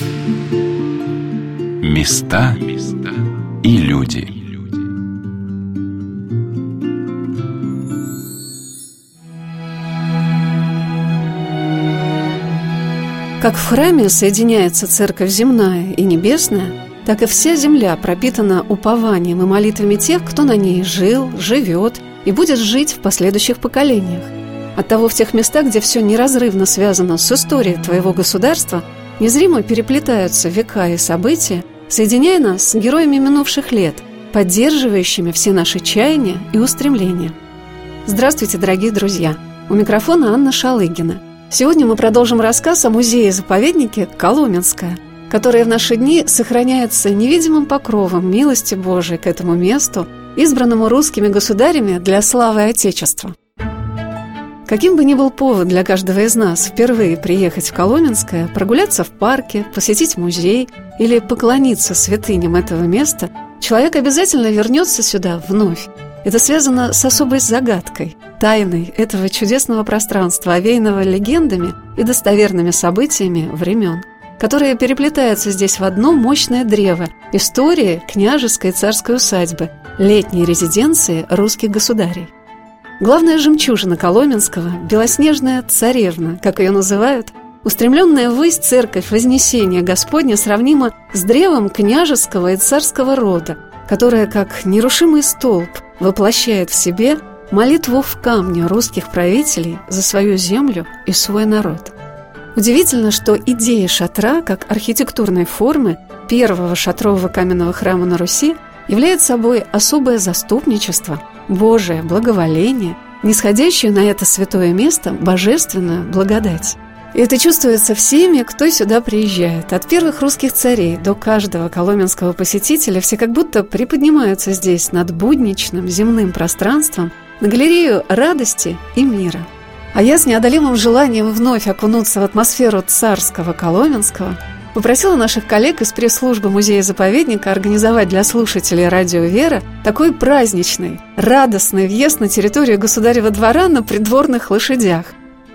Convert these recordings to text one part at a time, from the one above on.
Места и люди Как в храме соединяется церковь земная и небесная, так и вся земля пропитана упованием и молитвами тех, кто на ней жил, живет и будет жить в последующих поколениях. Оттого в тех местах, где все неразрывно связано с историей твоего государства, незримо переплетаются века и события, соединяя нас с героями минувших лет, поддерживающими все наши чаяния и устремления. Здравствуйте, дорогие друзья! У микрофона Анна Шалыгина – Сегодня мы продолжим рассказ о музее-заповеднике Коломенское, которое в наши дни сохраняется невидимым покровом милости Божией к этому месту, избранному русскими государями для славы Отечества. Каким бы ни был повод для каждого из нас впервые приехать в Коломенское, прогуляться в парке, посетить музей или поклониться святыням этого места, человек обязательно вернется сюда вновь. Это связано с особой загадкой – тайной этого чудесного пространства, овеянного легендами и достоверными событиями времен, которые переплетаются здесь в одно мощное древо истории княжеской царской усадьбы, летней резиденции русских государей. Главная жемчужина Коломенского – белоснежная царевна, как ее называют, устремленная ввысь церковь Вознесения Господня сравнима с древом княжеского и царского рода, которая, как нерушимый столб, воплощает в себе молитву в камне русских правителей за свою землю и свой народ. Удивительно, что идея шатра как архитектурной формы первого шатрового каменного храма на Руси является собой особое заступничество, Божие благоволение, нисходящее на это святое место божественную благодать. И это чувствуется всеми, кто сюда приезжает. От первых русских царей до каждого коломенского посетителя все как будто приподнимаются здесь над будничным земным пространством – на галерею радости и мира. А я с неодолимым желанием вновь окунуться в атмосферу царского Коломенского попросила наших коллег из пресс-службы музея-заповедника организовать для слушателей радио «Вера» такой праздничный, радостный въезд на территорию государева двора на придворных лошадях.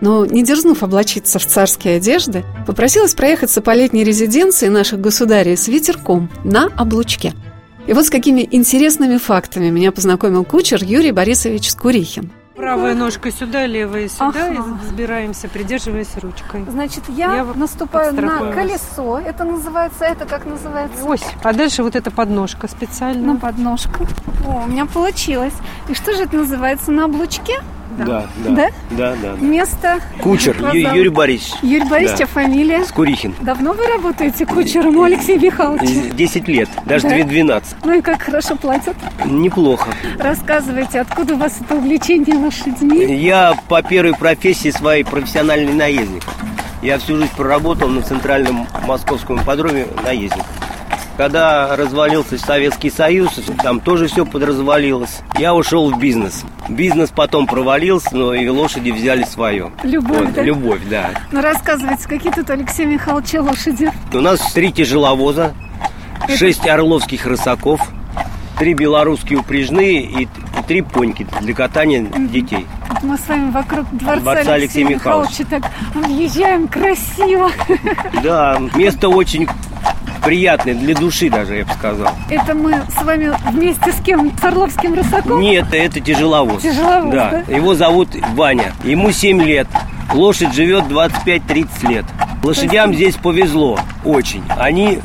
Но, не дерзнув облачиться в царские одежды, попросилась проехаться по летней резиденции наших государей с ветерком на облучке – и вот с какими интересными фактами меня познакомил кучер Юрий Борисович Скурихин. Правая ножка сюда, левая сюда, ага. и взбираемся, придерживаясь ручкой. Значит, я, я наступаю на колесо, это называется, это как называется? Ось. А дальше вот эта подножка специально. На подножку. О, у меня получилось. И что же это называется на облучке? Да. Да, да. Да, да. Место? Кучер, Ю- Юрий Борисович. Юрий Борисович, да. фамилия? Скурихин. Давно вы работаете кучером у Алексея Михайловича? Десять лет, даже да? 12. Ну и как хорошо платят? Неплохо. Рассказывайте, откуда у вас это увлечение лошадьми? Я по первой профессии своей профессиональный наездник. Я всю жизнь проработал на центральном московском ипподроме наездник. Когда развалился Советский Союз, там тоже все подразвалилось. Я ушел в бизнес. Бизнес потом провалился, но и лошади взяли свое. Любовь, вот, да? Любовь, да. Ну, рассказывайте, какие тут, Алексей Михайлович, лошади? У нас три тяжеловоза, Это... шесть орловских рысаков, три белорусские упряжные и три поньки для катания детей. Мы с вами вокруг дворца, дворца Алексея, Алексея. Михайловича так объезжаем красиво. Да, место очень приятный для души даже, я бы сказал. Это мы с вами вместе с кем? С Орловским Рысаком? Нет, это тяжеловоз. Тяжеловоз, да. да? Его зовут Ваня. Ему 7 лет. Лошадь живет 25-30 лет. Лошадям здесь повезло очень. Они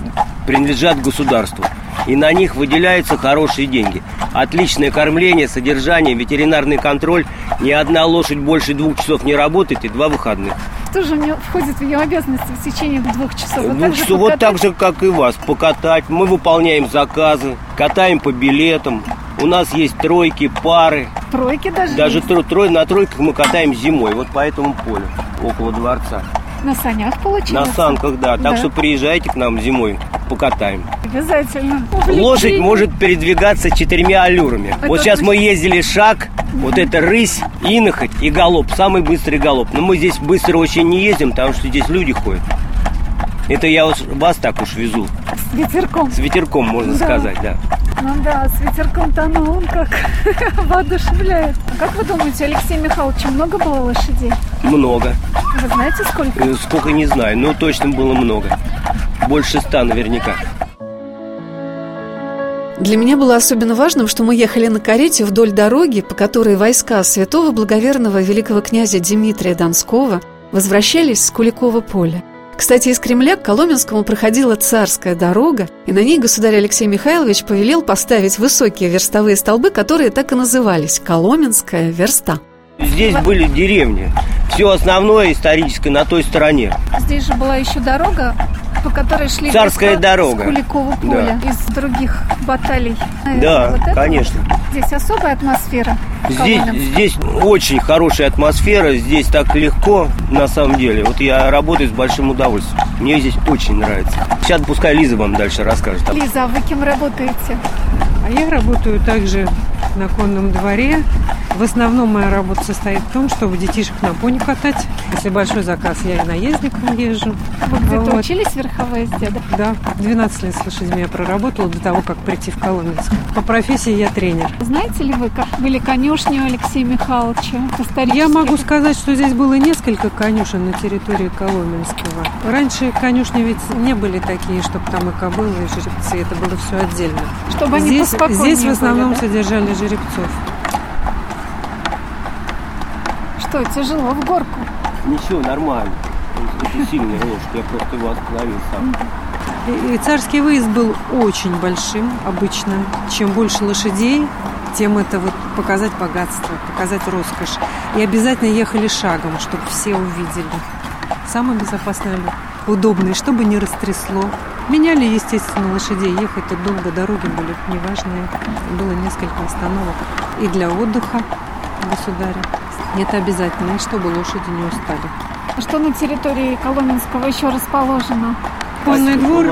принадлежат государству. И на них выделяются хорошие деньги. Отличное кормление, содержание, ветеринарный контроль. Ни одна лошадь больше двух часов не работает и два выходных. Что же мне входит в ее обязанности в течение двух часов? Вот, двух часов, вот так же, как и вас, покатать. Мы выполняем заказы, катаем по билетам. У нас есть тройки, пары. Тройки даже? Даже тро, трой, на тройках мы катаем зимой, вот по этому полю, около дворца. На санях получается? На санках, да. Так да. что приезжайте к нам зимой, покатаем. Обязательно. Лошадь может передвигаться четырьмя аллюрами. Это вот сейчас мы ездили шаг, вот это рысь, инохоть и галоп. Самый быстрый галоп. Но мы здесь быстро очень не ездим, потому что здесь люди ходят. Это я вас так уж везу. С ветерком. С ветерком, можно да. сказать, да. Ну да, с ветерком-то оно он как воодушевляет. А как вы думаете, Алексей Михайлович, много было лошадей? Много. Вы знаете, сколько? Э, сколько не знаю, но точно было много. больше ста наверняка. Для меня было особенно важным, что мы ехали на карете вдоль дороги, по которой войска святого благоверного великого князя Дмитрия Донского возвращались с Куликова поля. Кстати, из Кремля к Коломенскому проходила царская дорога, и на ней государь Алексей Михайлович повелел поставить высокие верстовые столбы, которые так и назывались – Коломенская верста. Здесь были деревни. Все основное историческое на той стороне. Здесь же была еще дорога, по которой шли Царская войска дорога. с Куликового поля из других баталий. Да, Вот это конечно. вот. Здесь особая атмосфера. Здесь, здесь очень хорошая атмосфера, здесь так легко, на самом деле. Вот я работаю с большим удовольствием. Мне здесь очень нравится. Сейчас пускай Лиза вам дальше расскажет. Лиза, а вы кем работаете? А я работаю также на конном дворе. В основном моя работа состоит в том, чтобы детишек на пони катать. Если большой заказ, я и наездником езжу. Вы где-то Вот. учились верховой езде? да? Да, 12 лет с лошадьми я проработала до того, как прийти в Коломенск. По профессии я тренер. Знаете ли вы, как были конюшни у Алексея Михайловича? Я могу сказать, что здесь было несколько конюшен на территории Коломенского. Раньше конюшни ведь не были такие, чтобы там и кобылы, и жеребцы. Это было все отдельно. Чтобы они Здесь, поспокойнее здесь в основном были, да? содержали жеребцов. Что, тяжело в горку? Ничего, нормально. Это сильный лошадь, я просто его остановил сам. И, и царский выезд был очень большим обычно. Чем больше лошадей, тем это вот показать богатство, показать роскошь. И обязательно ехали шагом, чтобы все увидели. Самый безопасный, удобный, чтобы не растрясло. Меняли, естественно, лошадей. Ехать-то долго, дороги были неважные. Было несколько остановок. И для отдыха государя. Это обязательно, и чтобы лошади не устали. А Что на территории Коломенского еще расположено? Конный двор,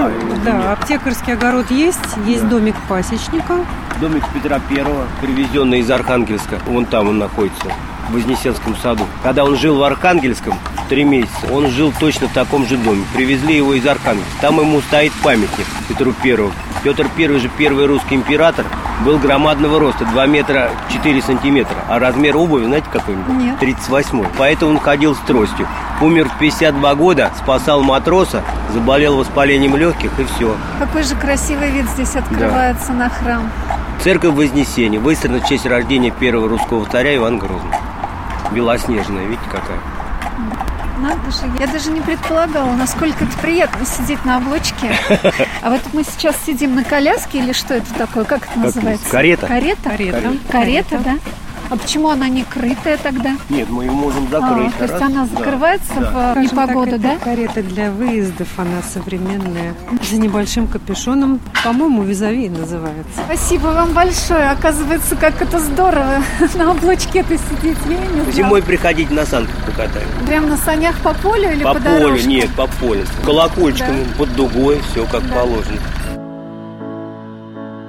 да, аптекарский огород есть, есть домик пасечника. Домик Петра Первого, привезенный из Архангельска. Вон там он находится, в Вознесенском саду. Когда он жил в Архангельском, три месяца, он жил точно в таком же доме. Привезли его из Архангельска. Там ему стоит памятник Петру Первому. Петр Первый же первый русский император, был громадного роста, 2 метра 4 сантиметра. А размер обуви, знаете, какой-нибудь? Нет. 38 Поэтому он ходил с тростью. Умер в 52 года, спасал матроса, заболел воспалением легких и все. Какой же красивый вид здесь открывается на храм. Церковь Вознесения выстроена в честь рождения первого русского царя Ивана Грозного. Белоснежная, видите какая? Надо же, я даже не предполагала, насколько это приятно сидеть на облучке. А вот мы сейчас сидим на коляске или что это такое? Как это называется? Карета. Карета? Карета. Карета, да? А почему она не крытая тогда? Нет, мы ее можем А, закрыть. то есть Раз, она да. закрывается Да. в Скажем непогоду, так, да? карета для выездов, она современная. За небольшим капюшоном, по-моему, визави называется. Спасибо вам большое. Оказывается, как это здорово на облачке это сидеть. Я не знала. Зимой приходите на санках покатаем. Прям на санях по полю или По по, полю, дорожке? нет, по полю. Колокольчиком под дугой, все как положено.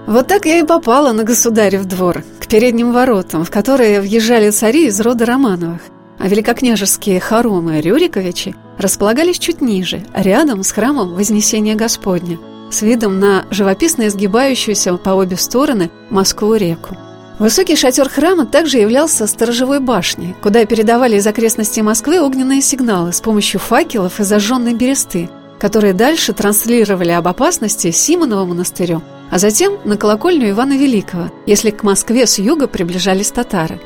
Вот так я и попала на государев двор, к передним воротам, в которые въезжали цари из рода Романовых. А великокняжеские хоромы Рюриковичи располагались чуть ниже, рядом с храмом Вознесения Господня, с видом на живописно изгибающуюся по обе стороны Москву-реку. Высокий шатер храма также являлся сторожевой башней, куда передавали из окрестностей Москвы огненные сигналы с помощью факелов и зажженной бересты, которые дальше транслировали об опасности Симонова монастырю, а затем на колокольню Ивана Великого, если к Москве с юга приближались татары.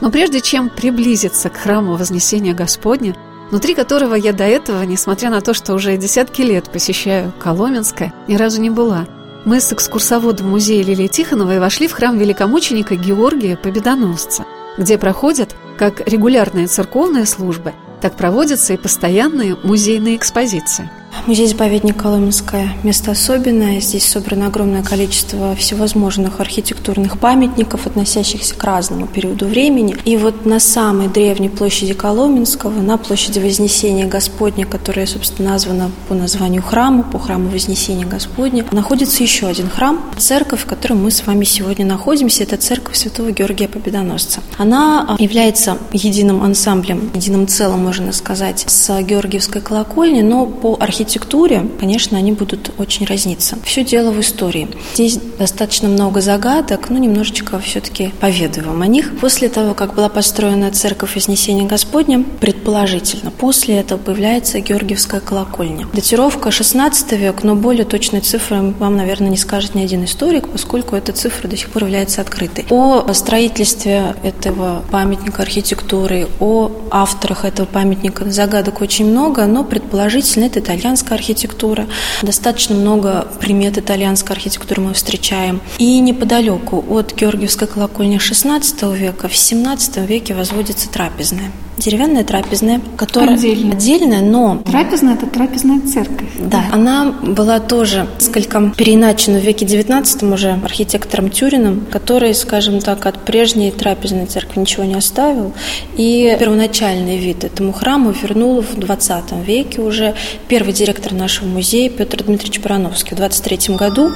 Но прежде чем приблизиться к храму Вознесения Господня, внутри которого я до этого, несмотря на то, что уже десятки лет посещаю Коломенское, ни разу не была, мы с экскурсоводом музея Лилии Тихоновой вошли в храм великомученика Георгия Победоносца, где проходят как регулярные церковные службы, так проводятся и постоянные музейные экспозиции. Музей-заповедник Коломенское – место особенное. Здесь собрано огромное количество всевозможных архитектурных памятников, относящихся к разному периоду времени. И вот на самой древней площади Коломенского, на площади Вознесения Господня, которая, собственно, названа по названию храма, по храму Вознесения Господня, находится еще один храм, церковь, в которой мы с вами сегодня находимся. Это церковь Святого Георгия Победоносца. Она является единым ансамблем, единым целым, можно сказать, с Георгиевской колокольни, но по архитектуре архитектуре, конечно, они будут очень разниться. Все дело в истории. Здесь достаточно много загадок, но немножечко все-таки поведаю вам о них. После того, как была построена церковь Вознесения Господня, предположительно, после этого появляется Георгиевская колокольня. Датировка 16 век, но более точной цифры вам, наверное, не скажет ни один историк, поскольку эта цифра до сих пор является открытой. О строительстве этого памятника архитектуры, о авторах этого памятника загадок очень много, но предположительно это итальянская архитектура. Достаточно много примет итальянской архитектуры мы встречаем. И неподалеку от Георгиевской колокольни XVI века в XVII веке возводится трапезная деревянная трапезная, которая Отдельно. отдельная, но Трапезная – это трапезная церковь. да, она была тоже несколько переиначена в веке XIX уже архитектором Тюрином, который, скажем так, от прежней трапезной церкви ничего не оставил. И первоначальный вид этому храму вернул в XX веке уже первый директор нашего музея Петр Дмитриевич Барановский. В 23 году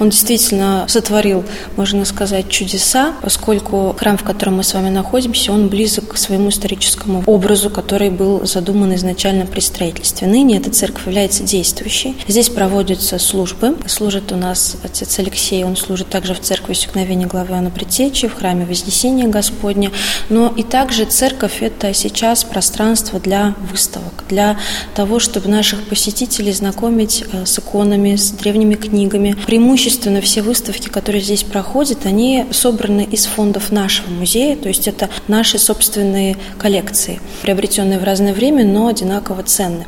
он действительно сотворил, можно сказать, чудеса, поскольку храм, в котором мы с вами находимся, он близок к своему историческому образу, который был задуман изначально при строительстве. Ныне эта церковь является действующей. Здесь проводятся службы. Служит у нас отец Алексей, он служит также в церкви Усекновения главы Иоанна Предтечи, в храме Вознесения Господня. Но и также церковь – это сейчас пространство для выставок, для того, чтобы наших посетителей знакомить э, с иконами, с древними книгами. Преимущественно все выставки, которые здесь проходят, они собраны из фондов нашего музея, то есть это наши собственные коллекции, приобретенные в разное время, но одинаково ценны.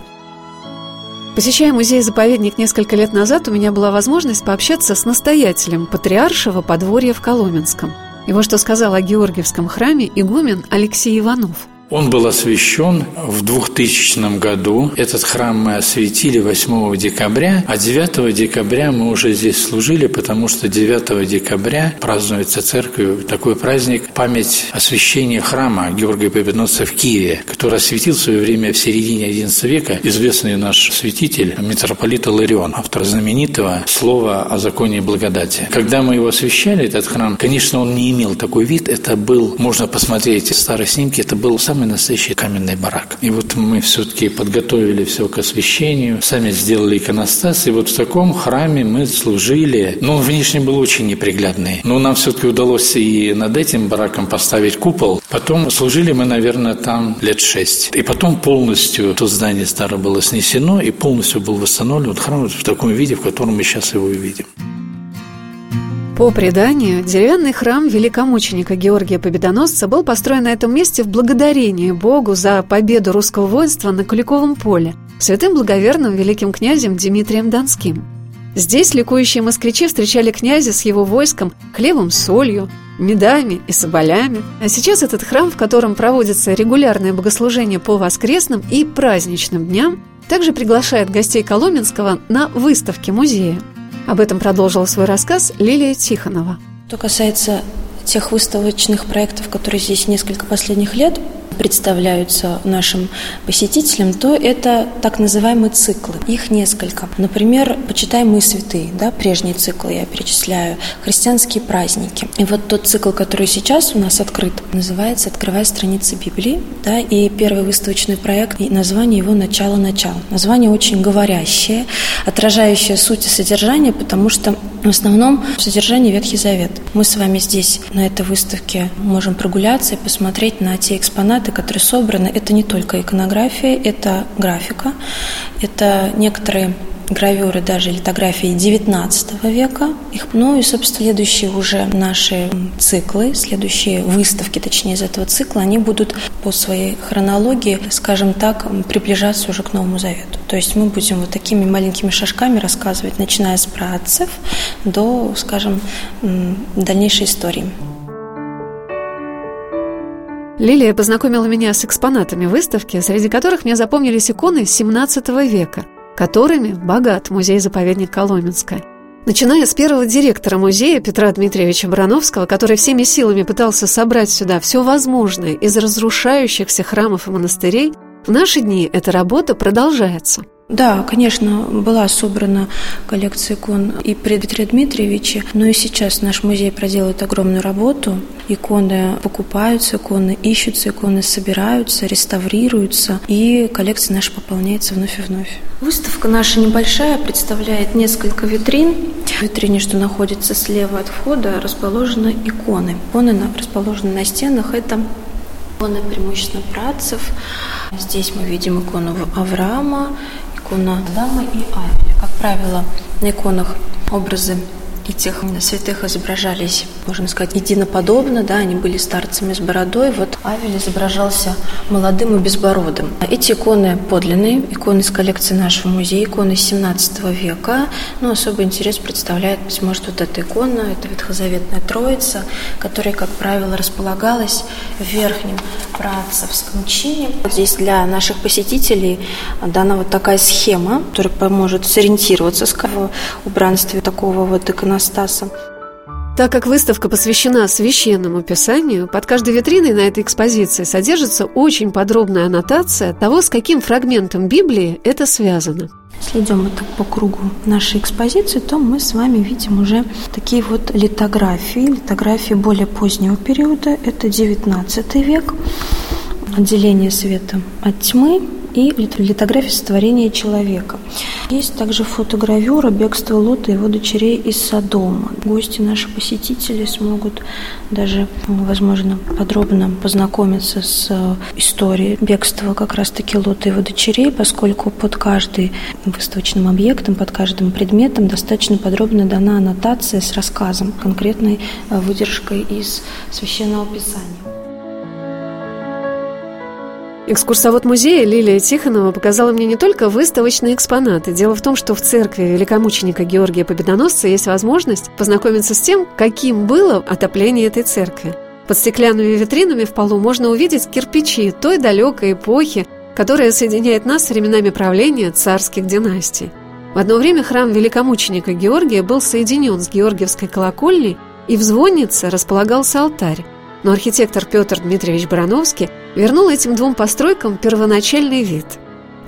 Посещая музей-заповедник несколько лет назад, у меня была возможность пообщаться с настоятелем патриаршего подворья в Коломенском. И вот что сказал о Георгиевском храме игумен Алексей Иванов – он был освящен в 2000 году. Этот храм мы осветили 8 декабря, а 9 декабря мы уже здесь служили, потому что 9 декабря празднуется церковью такой праздник память освящения храма Георгия Победоносца в Киеве, который осветил в свое время в середине XI века известный наш святитель митрополит Иларион, автор знаменитого слова о законе благодати. Когда мы его освящали, этот храм, конечно, он не имел такой вид, это был, можно посмотреть старые снимки, это был сам самый настоящий каменный барак. И вот мы все-таки подготовили все к освящению, сами сделали иконостас, и вот в таком храме мы служили. Ну, внешне был очень неприглядный, но нам все-таки удалось и над этим бараком поставить купол. Потом служили мы, наверное, там лет шесть. И потом полностью то здание старое было снесено, и полностью был восстановлен храм в таком виде, в котором мы сейчас его увидим. По преданию, деревянный храм великомученика Георгия Победоносца был построен на этом месте в благодарение Богу за победу русского воинства на Куликовом поле святым благоверным великим князем Дмитрием Донским. Здесь ликующие москвичи встречали князя с его войском хлебом солью, медами и соболями. А сейчас этот храм, в котором проводится регулярное богослужение по воскресным и праздничным дням, также приглашает гостей Коломенского на выставки музея. Об этом продолжила свой рассказ Лилия Тихонова. Что касается тех выставочных проектов, которые здесь несколько последних лет представляются нашим посетителям, то это так называемые циклы. Их несколько. Например, «Почитаемые святые», да, прежние циклы я перечисляю, христианские праздники. И вот тот цикл, который сейчас у нас открыт, называется «Открывая страницы Библии», да, и первый выставочный проект, и название его «Начало-начало». Название очень говорящее, отражающее суть и содержание, потому что в основном содержание Ветхий Завет. Мы с вами здесь на этой выставке можем прогуляться и посмотреть на те экспонаты, которые собраны. Это не только иконография, это графика, это некоторые гравюры, даже литографии XIX века. Их, ну и, собственно, следующие уже наши циклы, следующие выставки, точнее, из этого цикла, они будут по своей хронологии, скажем так, приближаться уже к Новому Завету. То есть мы будем вот такими маленькими шажками рассказывать, начиная с праотцев до, скажем, дальнейшей истории. Лилия познакомила меня с экспонатами выставки, среди которых мне запомнились иконы XVII века – которыми богат музей-заповедник Коломенская. Начиная с первого директора музея Петра Дмитриевича Барановского, который всеми силами пытался собрать сюда все возможное из разрушающихся храмов и монастырей, в наши дни эта работа продолжается. Да, конечно, была собрана коллекция икон и при Дмитрия Дмитриевиче, но и сейчас наш музей проделывает огромную работу. Иконы покупаются, иконы ищутся, иконы собираются, реставрируются, и коллекция наша пополняется вновь и вновь. Выставка наша небольшая, представляет несколько витрин. В витрине, что находится слева от входа, расположены иконы. Иконы расположены на стенах. Это иконы преимущественно працев. Здесь мы видим икону Авраама, икона Дамы и Авеля. Как правило, на иконах образы этих святых изображались, можно сказать, единоподобно, да, они были старцами с бородой. Вот Авель изображался молодым и безбородым. Эти иконы подлинные, иконы из коллекции нашего музея, иконы 17 века. Но особый интерес представляет, быть может, вот эта икона, это Ветхозаветная Троица, которая, как правило, располагалась в верхнем працевском чине. Вот здесь для наших посетителей дана вот такая схема, которая поможет сориентироваться в убранстве такого вот икона иконостаса. Так как выставка посвящена священному писанию, под каждой витриной на этой экспозиции содержится очень подробная аннотация того, с каким фрагментом Библии это связано. Если идем вот так по кругу нашей экспозиции, то мы с вами видим уже такие вот литографии, литографии более позднего периода, это 19 век, отделение света от тьмы, и литография сотворения человека. Есть также фотогравюра «Бегство Лота и его дочерей из Содома». Гости, наши посетители смогут даже, возможно, подробно познакомиться с э, историей бегства как раз-таки Лота и его дочерей, поскольку под каждым выставочным объектом, под каждым предметом достаточно подробно дана аннотация с рассказом, конкретной э, выдержкой из Священного Писания. Экскурсовод музея Лилия Тихонова показала мне не только выставочные экспонаты. Дело в том, что в церкви великомученика Георгия Победоносца есть возможность познакомиться с тем, каким было отопление этой церкви. Под стеклянными витринами в полу можно увидеть кирпичи той далекой эпохи, которая соединяет нас с временами правления царских династий. В одно время храм великомученика Георгия был соединен с Георгиевской колокольней, и в звоннице располагался алтарь. Но архитектор Петр Дмитриевич Барановский вернул этим двум постройкам первоначальный вид.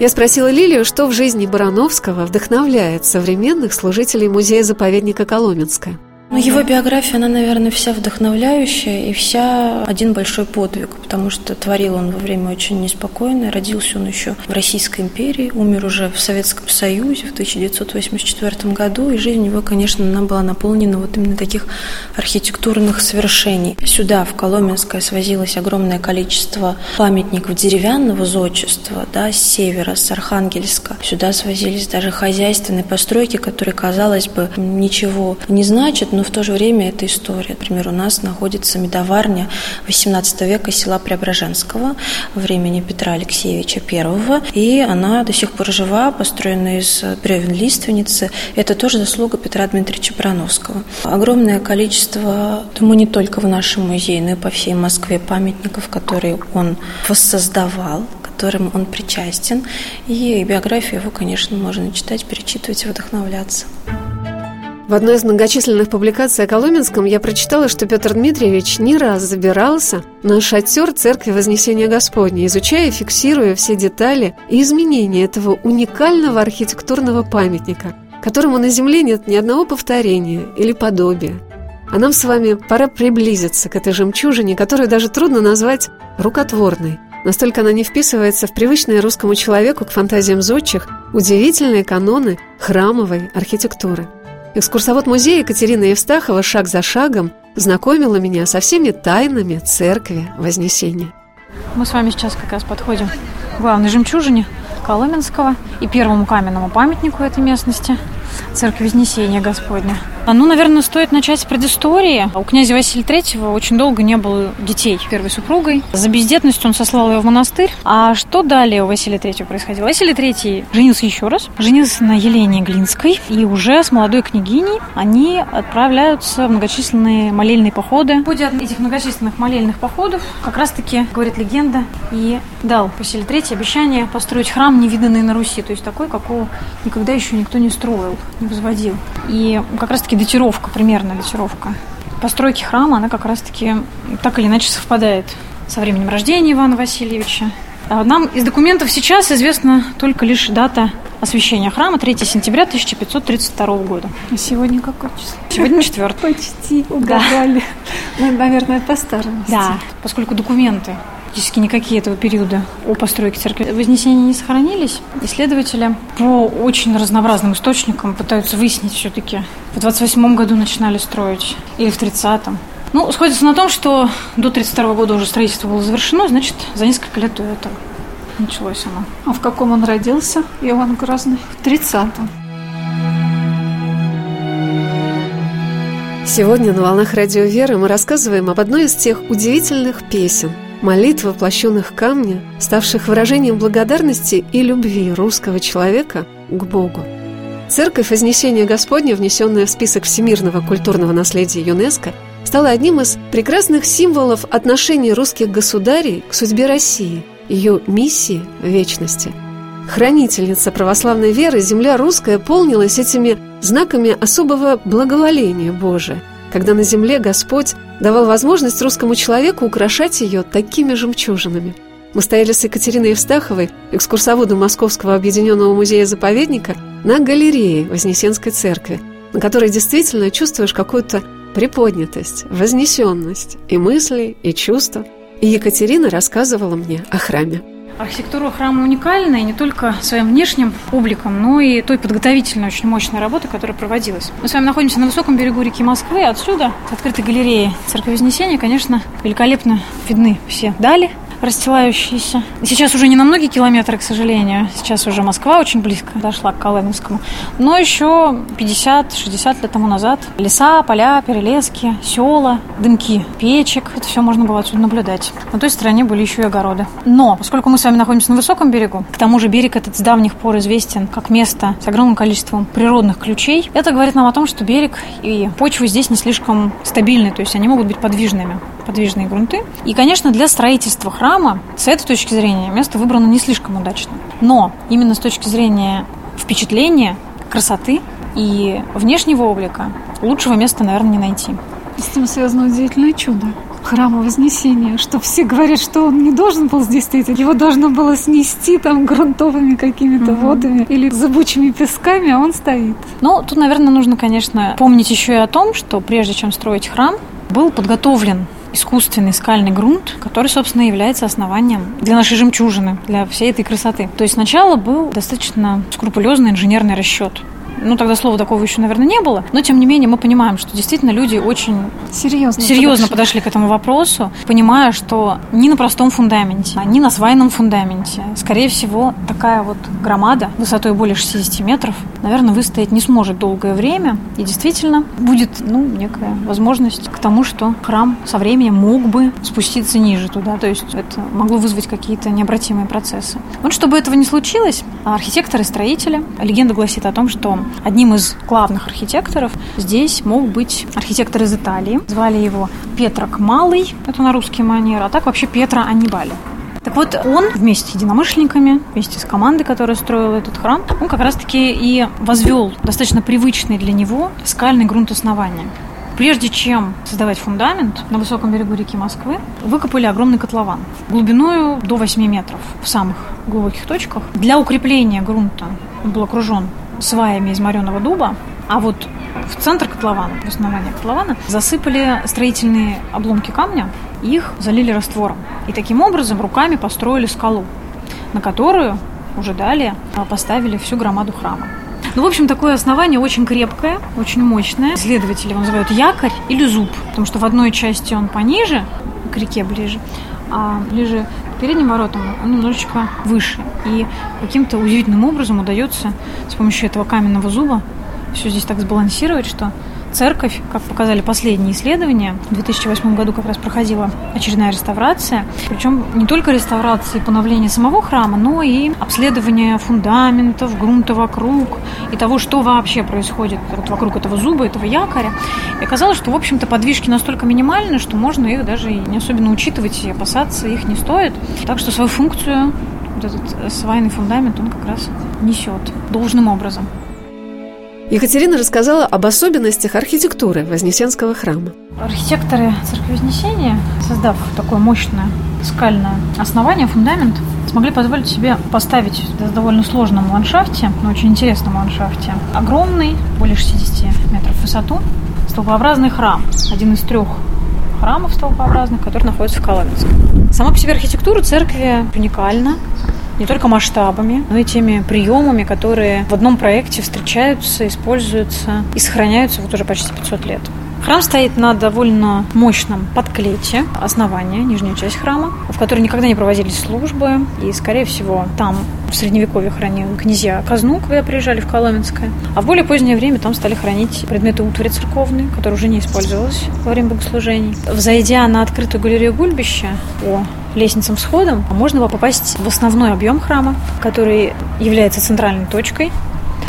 Я спросила Лилию, что в жизни Барановского вдохновляет современных служителей музея-заповедника Коломенское. Ну, его биография, она, наверное, вся вдохновляющая и вся один большой подвиг, потому что творил он во время очень неспокойное. Родился он еще в Российской империи, умер уже в Советском Союзе в 1984 году, и жизнь его, конечно, она была наполнена вот именно таких архитектурных совершений. Сюда, в Коломенское, свозилось огромное количество памятников деревянного зодчества, да, с севера, с Архангельска. Сюда свозились даже хозяйственные постройки, которые, казалось бы, ничего не значат, но в то же время это история. Например, у нас находится медоварня XVIII века села Преображенского времени Петра Алексеевича I, и она до сих пор жива, построена из бревен лиственницы. Это тоже заслуга Петра Дмитриевича Барановского. Огромное количество, думаю, не только в нашем музее, но и по всей Москве памятников, которые он воссоздавал, которым он причастен. И биографию его, конечно, можно читать, перечитывать и вдохновляться. В одной из многочисленных публикаций о Коломенском я прочитала, что Петр Дмитриевич не раз забирался на шатер Церкви Вознесения Господня, изучая и фиксируя все детали и изменения этого уникального архитектурного памятника, которому на Земле нет ни одного повторения или подобия. А нам с вами пора приблизиться к этой жемчужине, которую даже трудно назвать рукотворной. Настолько она не вписывается в привычные русскому человеку к фантазиям зодчих удивительные каноны храмовой архитектуры. Экскурсовод музея Екатерина Евстахова шаг за шагом знакомила меня со всеми тайнами церкви Вознесения. Мы с вами сейчас как раз подходим к главной жемчужине Коломенского и первому каменному памятнику этой местности – церкви Вознесения Господня. А, ну, наверное, стоит начать с предыстории. У князя Василия III очень долго не было детей первой супругой. За бездетность он сослал ее в монастырь. А что далее у Василия III происходило? Василий III женился еще раз. Женился на Елене Глинской. И уже с молодой княгиней они отправляются в многочисленные молельные походы. В ходе этих многочисленных молельных походов как раз-таки, говорит легенда, и дал Василий III обещание построить храм, невиданный на Руси. То есть такой, какого никогда еще никто не строил, не возводил. И как раз-таки датировка, примерно датировка постройки храма, она как раз-таки так или иначе совпадает со временем рождения Ивана Васильевича. А нам из документов сейчас известна только лишь дата освящения храма 3 сентября 1532 года. А сегодня какое число? Сегодня четвертый. Почти угадали. Ну, наверное, по старому. Да, поскольку документы практически никакие этого периода о постройке церкви Вознесения не сохранились. Исследователи по очень разнообразным источникам пытаются выяснить все-таки, в 28 году начинали строить или в 30-м. Ну, сходится на том, что до 32 года уже строительство было завершено, значит, за несколько лет до этого началось оно. А в каком он родился, Иван Грозный? В 30-м. Сегодня на «Волнах Радио Веры» мы рассказываем об одной из тех удивительных песен, молитв, воплощенных камня, ставших выражением благодарности и любви русского человека к Богу. Церковь Вознесения Господня, внесенная в список всемирного культурного наследия ЮНЕСКО, стала одним из прекрасных символов отношений русских государей к судьбе России, ее миссии в вечности. Хранительница православной веры, земля русская полнилась этими знаками особого благоволения Божия, когда на земле Господь давал возможность русскому человеку украшать ее такими жемчужинами. Мы стояли с Екатериной Евстаховой, экскурсоводом Московского объединенного музея-заповедника, на галерее Вознесенской церкви, на которой действительно чувствуешь какую-то приподнятость, вознесенность и мысли, и чувства. И Екатерина рассказывала мне о храме. Архитектура храма уникальна и не только своим внешним обликом, но и той подготовительной очень мощной работы, которая проводилась. Мы с вами находимся на высоком берегу реки Москвы. Отсюда, с открытой галереи Церкви Вознесения, конечно, великолепно видны все дали, расстилающиеся. Сейчас уже не на многие километры, к сожалению. Сейчас уже Москва очень близко дошла к Колыменскому. Но еще 50-60 лет тому назад леса, поля, перелески, села, дымки печек. Это все можно было отсюда наблюдать. На той стороне были еще и огороды. Но, поскольку мы с вами находимся на высоком берегу, к тому же берег этот с давних пор известен как место с огромным количеством природных ключей, это говорит нам о том, что берег и почва здесь не слишком стабильны, то есть они могут быть подвижными, подвижные грунты. И, конечно, для строительства храма с этой точки зрения, место выбрано не слишком удачно. Но именно с точки зрения впечатления, красоты и внешнего облика лучшего места, наверное, не найти. С этим связано удивительное чудо храма Вознесения, что все говорят, что он не должен был здесь стоять, его должно было снести там грунтовыми какими-то угу. водами или зыбучими песками, а он стоит. Ну, тут, наверное, нужно, конечно, помнить еще и о том, что прежде чем строить храм, был подготовлен искусственный скальный грунт, который, собственно, является основанием для нашей жемчужины, для всей этой красоты. То есть сначала был достаточно скрупулезный инженерный расчет ну, тогда слова такого еще, наверное, не было. Но, тем не менее, мы понимаем, что действительно люди очень серьезно, серьезно подошли. подошли к этому вопросу, понимая, что ни на простом фундаменте, ни на свайном фундаменте, скорее всего, такая вот громада высотой более 60 метров, наверное, выстоять не сможет долгое время. И действительно будет, ну, некая возможность к тому, что храм со временем мог бы спуститься ниже туда. То есть это могло вызвать какие-то необратимые процессы. Вот чтобы этого не случилось, архитекторы, строители, легенда гласит о том, что Одним из главных архитекторов здесь мог быть архитектор из Италии. Звали его Петрок Малый, это на русский манер, а так вообще Петра Аннибали. Так вот, он вместе с единомышленниками, вместе с командой, которая строила этот храм, он как раз-таки и возвел достаточно привычный для него скальный грунт основания. Прежде чем создавать фундамент на высоком берегу реки Москвы, выкопали огромный котлован глубиной до 8 метров в самых глубоких точках. Для укрепления грунта он был окружен сваями из мореного дуба, а вот в центр котлована, в основании котлована, засыпали строительные обломки камня, их залили раствором. И таким образом руками построили скалу, на которую уже далее поставили всю громаду храма. Ну, в общем, такое основание очень крепкое, очень мощное. Исследователи его называют якорь или зуб, потому что в одной части он пониже, к реке ближе, а ближе передним воротам он немножечко выше. И каким-то удивительным образом удается с помощью этого каменного зуба все здесь так сбалансировать, что церковь, как показали последние исследования, в 2008 году как раз проходила очередная реставрация. Причем не только реставрация и поновление самого храма, но и обследование фундаментов, грунта вокруг и того, что вообще происходит вот вокруг этого зуба, этого якоря. И оказалось, что, в общем-то, подвижки настолько минимальны, что можно их даже и не особенно учитывать и опасаться их не стоит. Так что свою функцию вот этот свайный фундамент он как раз несет должным образом. Екатерина рассказала об особенностях архитектуры Вознесенского храма. Архитекторы Церкви Вознесения, создав такое мощное скальное основание, фундамент, смогли позволить себе поставить в довольно сложном ландшафте, но очень интересном ландшафте, огромный, более 60 метров в высоту, столбообразный храм, один из трех храмов столбообразных, который находится в Коломенске. Сама по себе архитектура церкви уникальна не только масштабами, но и теми приемами, которые в одном проекте встречаются, используются и сохраняются вот уже почти 500 лет. Храм стоит на довольно мощном подклете основания, нижняя часть храма, в которой никогда не проводились службы, и, скорее всего, там в Средневековье хранил князья казну, когда приезжали в Коломенское. А в более позднее время там стали хранить предметы утвари церковные, которые уже не использовались во время богослужений. Взойдя на открытую галерею гульбища по лестницам сходом, можно попасть в основной объем храма, который является центральной точкой.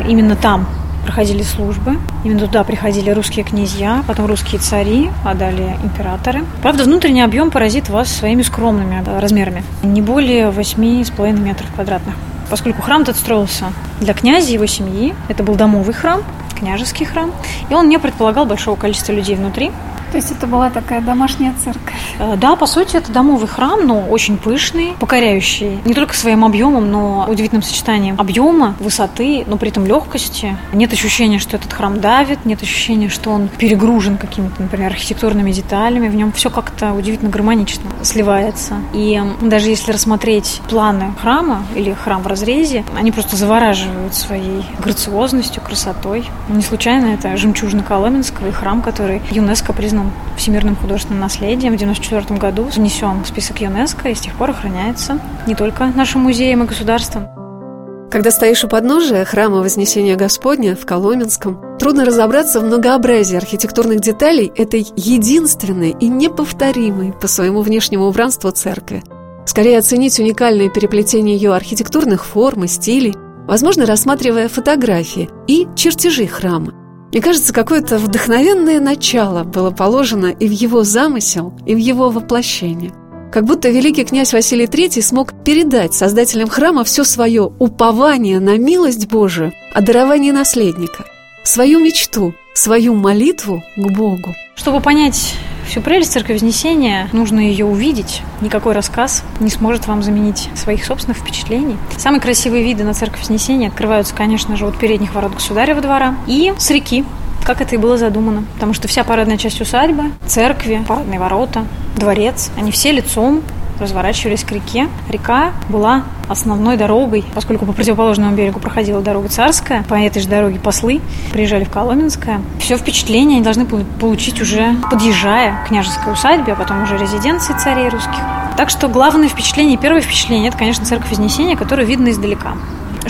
Именно там проходили службы. Именно туда приходили русские князья, потом русские цари, а далее императоры. Правда, внутренний объем поразит вас своими скромными размерами. Не более 8,5 метров квадратных. Поскольку храм этот строился для князя и его семьи, это был домовый храм, княжеский храм, и он не предполагал большого количества людей внутри. То есть это была такая домашняя церковь? Э, да, по сути, это домовый храм, но очень пышный, покоряющий не только своим объемом, но удивительным сочетанием объема, высоты, но при этом легкости. Нет ощущения, что этот храм давит, нет ощущения, что он перегружен какими-то, например, архитектурными деталями. В нем все как-то удивительно гармонично сливается. И даже если рассмотреть планы храма или храм в разрезе, они просто завораживают своей грациозностью, красотой. Не случайно это жемчужина Коломенского и храм, который ЮНЕСКО признал признан всемирным художественным наследием. В 1994 году внесен в список ЮНЕСКО и с тех пор охраняется не только нашим музеем и государством. Когда стоишь у подножия храма Вознесения Господня в Коломенском, трудно разобраться в многообразии архитектурных деталей этой единственной и неповторимой по своему внешнему убранству церкви. Скорее оценить уникальное переплетение ее архитектурных форм и стилей, возможно, рассматривая фотографии и чертежи храма. Мне кажется, какое-то вдохновенное начало было положено и в его замысел, и в его воплощение. Как будто великий князь Василий III смог передать создателям храма все свое упование на милость Божию, о даровании наследника, свою мечту, свою молитву к Богу. Чтобы понять всю прелесть Церкви Вознесения, нужно ее увидеть. Никакой рассказ не сможет вам заменить своих собственных впечатлений. Самые красивые виды на Церковь Вознесения открываются, конечно же, от передних ворот Государева двора и с реки, как это и было задумано. Потому что вся парадная часть усадьбы, церкви, парадные ворота, дворец, они все лицом разворачивались к реке. Река была основной дорогой, поскольку по противоположному берегу проходила дорога Царская, по этой же дороге послы приезжали в Коломенское. Все впечатление они должны получить уже подъезжая к княжеской усадьбе, а потом уже резиденции царей русских. Так что главное впечатление, первое впечатление, это, конечно, церковь Вознесения, которую видно издалека.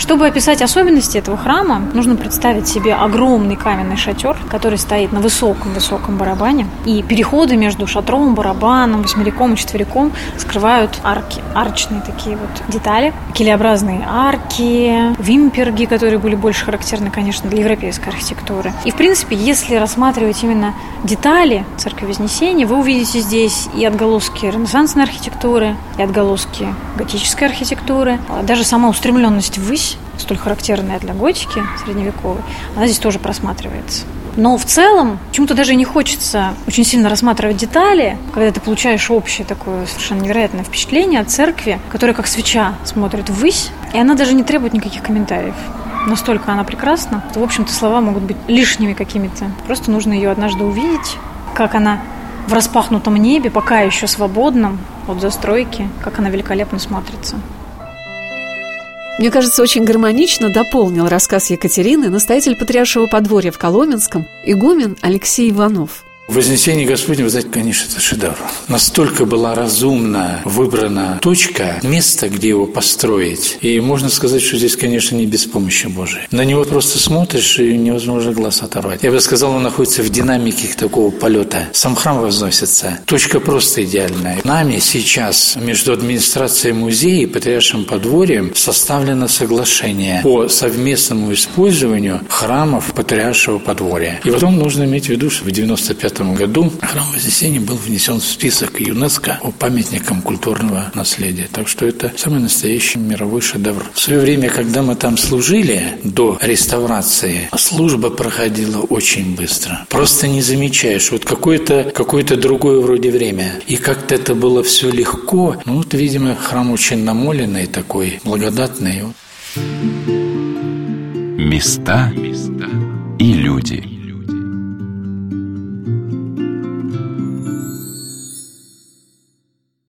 Чтобы описать особенности этого храма, нужно представить себе огромный каменный шатер, который стоит на высоком-высоком барабане. И переходы между шатром, барабаном, восьмериком и четвериком скрывают арки, арочные такие вот детали. Килеобразные арки, вимперги, которые были больше характерны, конечно, для европейской архитектуры. И, в принципе, если рассматривать именно детали Церкви Вознесения, вы увидите здесь и отголоски ренессансной архитектуры, и отголоски готической архитектуры, а даже сама устремленность ввысь столь характерная для готики средневековой, она здесь тоже просматривается. Но в целом почему-то даже не хочется очень сильно рассматривать детали, когда ты получаешь общее такое совершенно невероятное впечатление от церкви, которая как свеча смотрит ввысь, и она даже не требует никаких комментариев. Настолько она прекрасна, что, в общем-то, слова могут быть лишними какими-то. Просто нужно ее однажды увидеть, как она в распахнутом небе, пока еще свободном от застройки, как она великолепно смотрится. Мне кажется, очень гармонично дополнил рассказ Екатерины настоятель Патриаршего подворья в Коломенском игумен Алексей Иванов. Вознесение Господне, вы знаете, конечно, это шедевр. Настолько была разумно выбрана точка, место, где его построить. И можно сказать, что здесь, конечно, не без помощи Божией. На него просто смотришь, и невозможно глаз оторвать. Я бы сказал, он находится в динамике такого полета. Сам храм возносится. Точка просто идеальная. Нами сейчас между администрацией музея и Патриаршим подворьем составлено соглашение по совместному использованию храмов Патриаршего подворья. И потом нужно иметь в виду, что в 95 1995 году храм Вознесения был внесен в список ЮНЕСКО по памятникам культурного наследия. Так что это самый настоящий мировой шедевр. В свое время, когда мы там служили, до реставрации, служба проходила очень быстро. Просто не замечаешь. Вот какое-то какое другое вроде время. И как-то это было все легко. Ну вот, видимо, храм очень намоленный такой, благодатный. Места и люди.